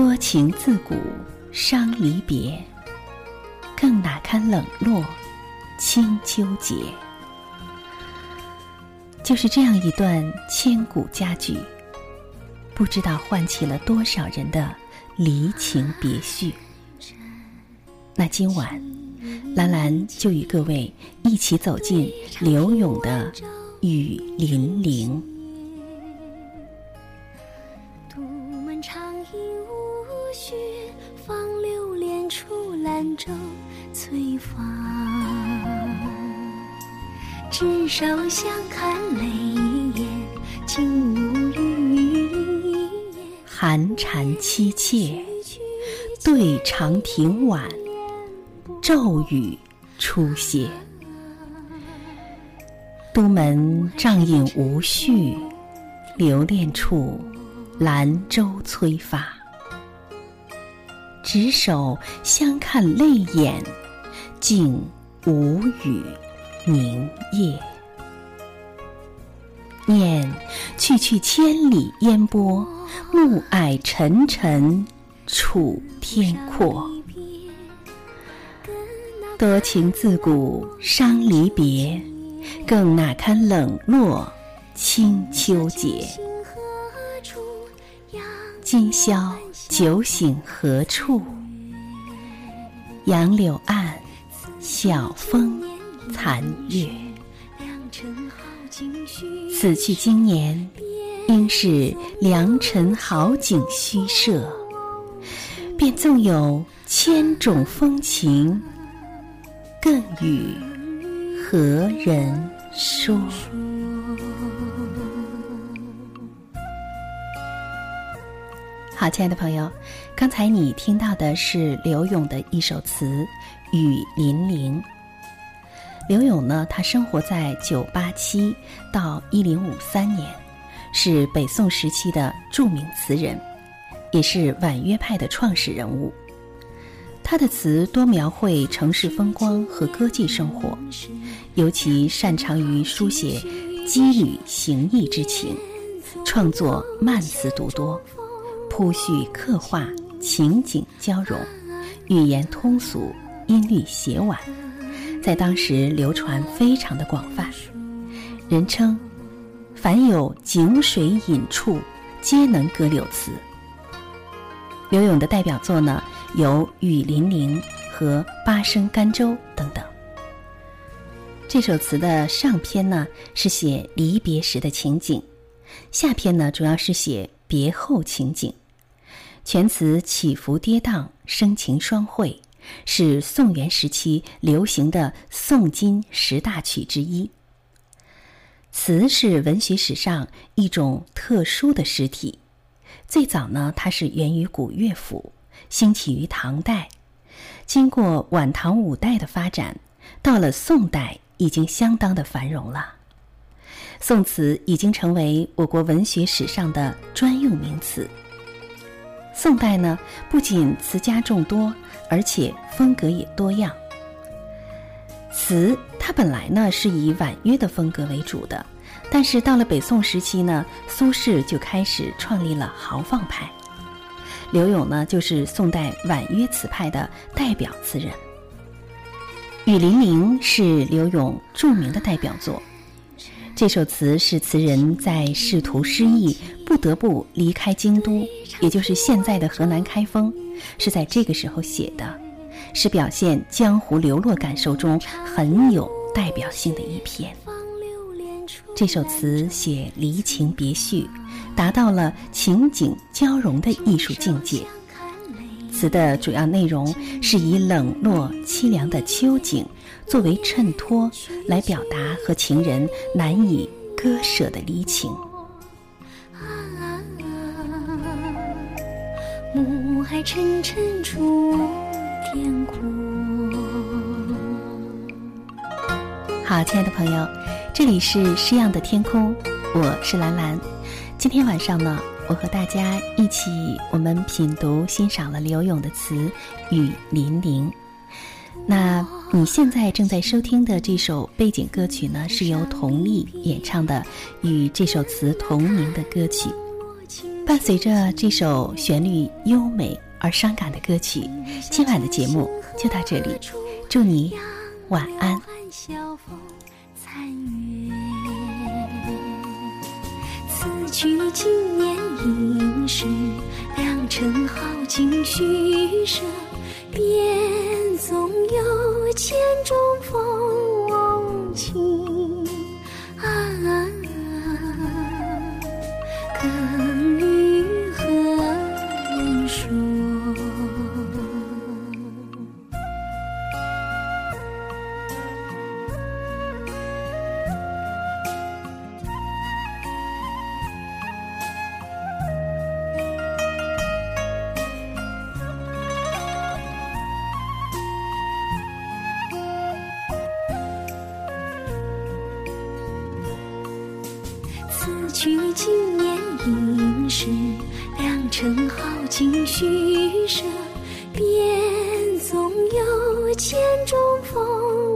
多情自古伤离别，更哪堪冷落清秋节。就是这样一段千古佳句，不知道唤起了多少人的离情别绪。那今晚，兰兰就与各位一起走进柳永的《雨霖铃》。长吟无绪，放流连出兰舟催发。执手相看泪眼，竟无语寒蝉凄切，对长亭晚，骤雨初歇。都门帐饮无绪，留恋处，兰舟催发。执手相看泪眼，竟无语。凝噎，念去去千里烟波，暮霭沉沉楚天阔。多情自古伤离别，更哪堪冷落清秋节。今宵酒醒何处？杨柳岸，晓风。残月，此去经年，应是良辰好景虚设。便纵有千种风情，更与何人说？好，亲爱的朋友，刚才你听到的是刘勇的一首词《雨霖铃》。刘永呢，他生活在九八七到一零五三年，是北宋时期的著名词人，也是婉约派的创始人物。他的词多描绘城市风光和歌妓生活，尤其擅长于书写羁旅行役之情，创作慢词独多，铺叙刻画情景交融，语言通俗，音律写婉。在当时流传非常的广泛，人称“凡有井水饮处，皆能歌柳词”。柳永的代表作呢有《雨霖铃》和《八声甘州》等等。这首词的上篇呢是写离别时的情景，下篇呢主要是写别后情景，全词起伏跌宕，声情双汇。是宋元时期流行的宋金十大曲之一。词是文学史上一种特殊的诗体，最早呢，它是源于古乐府，兴起于唐代，经过晚唐五代的发展，到了宋代已经相当的繁荣了。宋词已经成为我国文学史上的专用名词。宋代呢，不仅词家众多。而且风格也多样。词它本来呢是以婉约的风格为主的，但是到了北宋时期呢，苏轼就开始创立了豪放派。柳永呢就是宋代婉约词派的代表词人。《雨霖铃》是柳永著名的代表作。这首词是词人在仕途失意，不得不离开京都，也就是现在的河南开封。是在这个时候写的，是表现江湖流落感受中很有代表性的一篇。这首词写离情别绪，达到了情景交融的艺术境界。词的主要内容是以冷落凄凉的秋景作为衬托，来表达和情人难以割舍的离情。暮霭沉沉楚天阔。好，亲爱的朋友，这里是诗样的天空，我是兰兰。今天晚上呢，我和大家一起，我们品读欣赏了刘勇的词《雨霖铃》。那你现在正在收听的这首背景歌曲呢，是由佟丽演唱的，与这首词同名的歌曲。伴随着这首旋律优美而伤感的歌曲，今晚的节目就到这里。祝你晚安。此去经年应是良辰好景虚设，便纵有千种风情去经年应是良辰好景虚设，便纵有千种风。